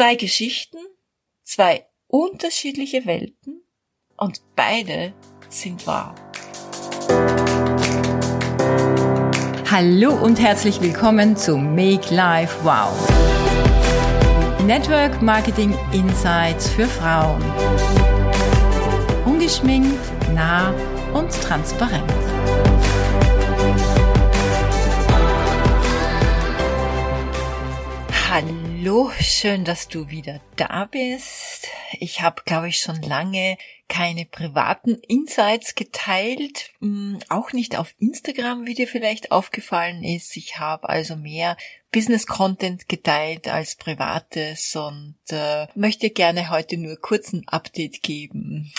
Zwei Geschichten, zwei unterschiedliche Welten und beide sind wahr. Hallo und herzlich willkommen zu Make Life Wow. Network Marketing Insights für Frauen. Ungeschminkt, nah und transparent. Hallo, schön, dass du wieder da bist. Ich habe, glaube ich, schon lange keine privaten Insights geteilt, hm, auch nicht auf Instagram, wie dir vielleicht aufgefallen ist. Ich habe also mehr Business-Content geteilt als privates und äh, möchte gerne heute nur kurz ein Update geben.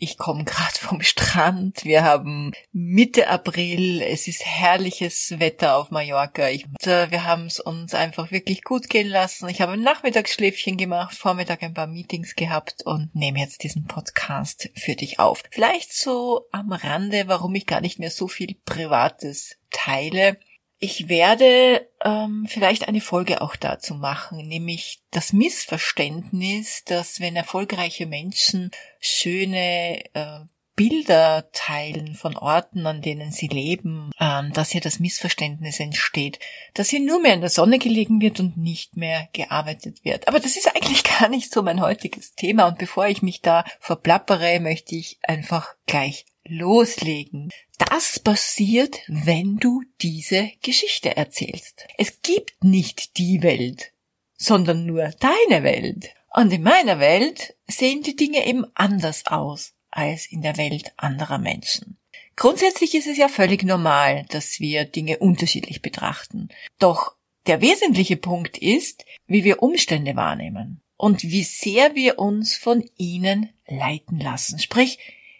Ich komme gerade vom Strand. Wir haben Mitte April. Es ist herrliches Wetter auf Mallorca. Ich, äh, wir haben es uns einfach wirklich gut gehen lassen. Ich habe ein Nachmittagsschläfchen gemacht, Vormittag ein paar Meetings gehabt und nehme jetzt diesen Podcast für dich auf. Vielleicht so am Rande, warum ich gar nicht mehr so viel Privates teile. Ich werde ähm, vielleicht eine Folge auch dazu machen, nämlich das Missverständnis, dass wenn erfolgreiche Menschen schöne äh, Bilder teilen von Orten, an denen sie leben, ähm, dass hier das Missverständnis entsteht, dass hier nur mehr in der Sonne gelegen wird und nicht mehr gearbeitet wird. Aber das ist eigentlich gar nicht so mein heutiges Thema und bevor ich mich da verplappere, möchte ich einfach gleich loslegen. Das passiert, wenn du diese Geschichte erzählst. Es gibt nicht die Welt, sondern nur deine Welt. Und in meiner Welt sehen die Dinge eben anders aus als in der Welt anderer Menschen. Grundsätzlich ist es ja völlig normal, dass wir Dinge unterschiedlich betrachten. Doch der wesentliche Punkt ist, wie wir Umstände wahrnehmen und wie sehr wir uns von ihnen leiten lassen. Sprich,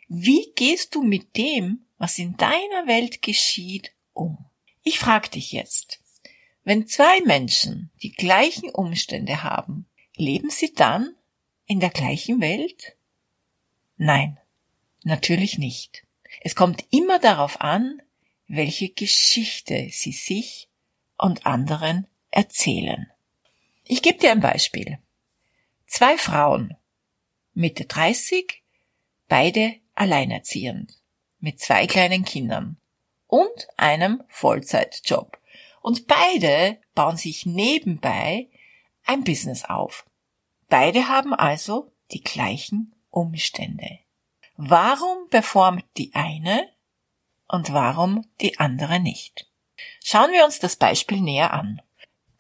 wie gehst du mit dem, was in deiner Welt geschieht, um? Ich frage dich jetzt, wenn zwei Menschen die gleichen Umstände haben, leben sie dann in der gleichen Welt? Nein, natürlich nicht. Es kommt immer darauf an, welche Geschichte sie sich und anderen erzählen. Ich gebe dir ein Beispiel. Zwei Frauen, Mitte 30, beide alleinerziehend, mit zwei kleinen Kindern und einem Vollzeitjob. Und beide bauen sich nebenbei ein Business auf. Beide haben also die gleichen Umstände. Warum performt die eine und warum die andere nicht? Schauen wir uns das Beispiel näher an.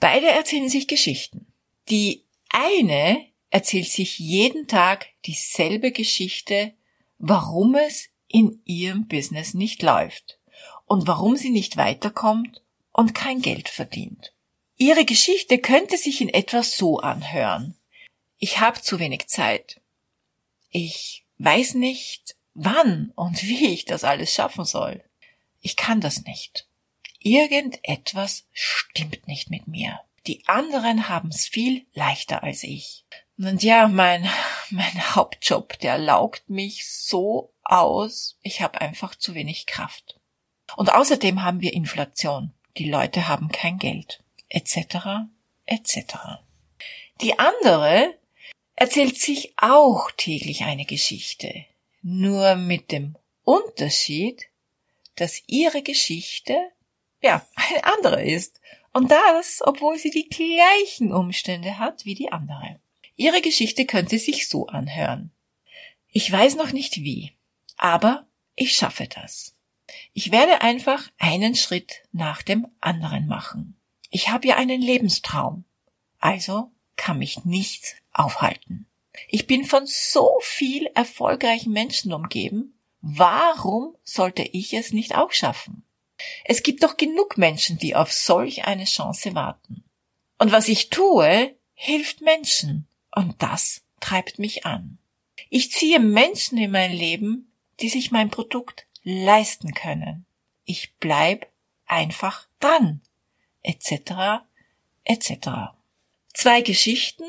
Beide erzählen sich Geschichten. Die eine erzählt sich jeden Tag dieselbe Geschichte warum es in ihrem Business nicht läuft und warum sie nicht weiterkommt und kein Geld verdient. Ihre Geschichte könnte sich in etwa so anhören. Ich habe zu wenig Zeit. Ich weiß nicht, wann und wie ich das alles schaffen soll. Ich kann das nicht. Irgendetwas stimmt nicht mit mir. Die anderen haben's viel leichter als ich. Und ja, mein, mein Hauptjob, der laugt mich so aus. Ich habe einfach zu wenig Kraft. Und außerdem haben wir Inflation. Die Leute haben kein Geld. Etc. etc. Die andere erzählt sich auch täglich eine Geschichte. Nur mit dem Unterschied, dass ihre Geschichte, ja, eine andere ist. Und das, obwohl sie die gleichen Umstände hat wie die andere. Ihre Geschichte könnte sich so anhören. Ich weiß noch nicht wie, aber ich schaffe das. Ich werde einfach einen Schritt nach dem anderen machen. Ich habe ja einen Lebenstraum, also kann mich nichts aufhalten. Ich bin von so viel erfolgreichen Menschen umgeben. Warum sollte ich es nicht auch schaffen? Es gibt doch genug Menschen, die auf solch eine Chance warten. Und was ich tue, hilft Menschen. Und das treibt mich an. Ich ziehe Menschen in mein Leben, die sich mein Produkt leisten können. Ich bleib einfach dran, etc., etc. Zwei Geschichten,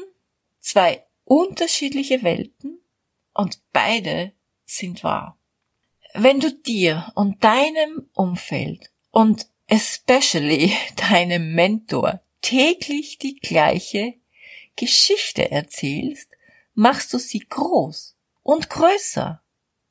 zwei unterschiedliche Welten und beide sind wahr. Wenn du dir und deinem Umfeld und especially deinem Mentor täglich die gleiche Geschichte erzählst, machst du sie groß und größer.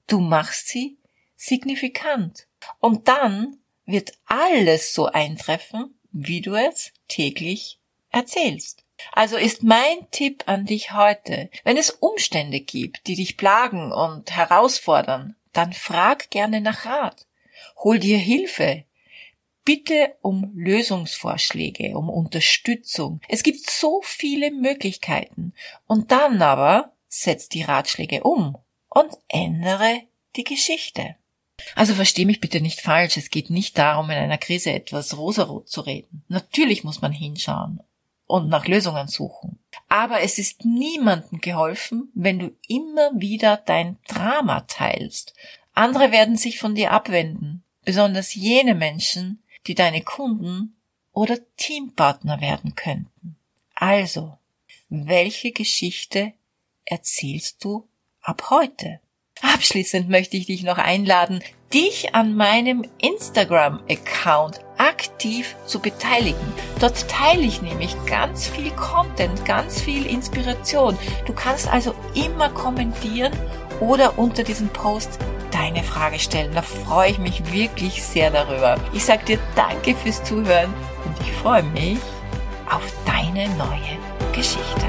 Du machst sie signifikant. Und dann wird alles so eintreffen, wie du es täglich erzählst. Also ist mein Tipp an dich heute, wenn es Umstände gibt, die dich plagen und herausfordern, dann frag gerne nach Rat. Hol dir Hilfe. Bitte um Lösungsvorschläge, um Unterstützung. Es gibt so viele Möglichkeiten. Und dann aber setz die Ratschläge um und ändere die Geschichte. Also versteh mich bitte nicht falsch, es geht nicht darum, in einer Krise etwas rosarot zu reden. Natürlich muss man hinschauen und nach Lösungen suchen. Aber es ist niemandem geholfen, wenn du immer wieder dein Drama teilst. Andere werden sich von dir abwenden, besonders jene Menschen, die deine Kunden oder Teampartner werden könnten. Also, welche Geschichte erzählst du ab heute? Abschließend möchte ich dich noch einladen, dich an meinem Instagram-Account aktiv zu beteiligen. Dort teile ich nämlich ganz viel Content, ganz viel Inspiration. Du kannst also immer kommentieren oder unter diesem Post eine Frage stellen. Da freue ich mich wirklich sehr darüber. Ich sage dir danke fürs Zuhören und ich freue mich auf deine neue Geschichte.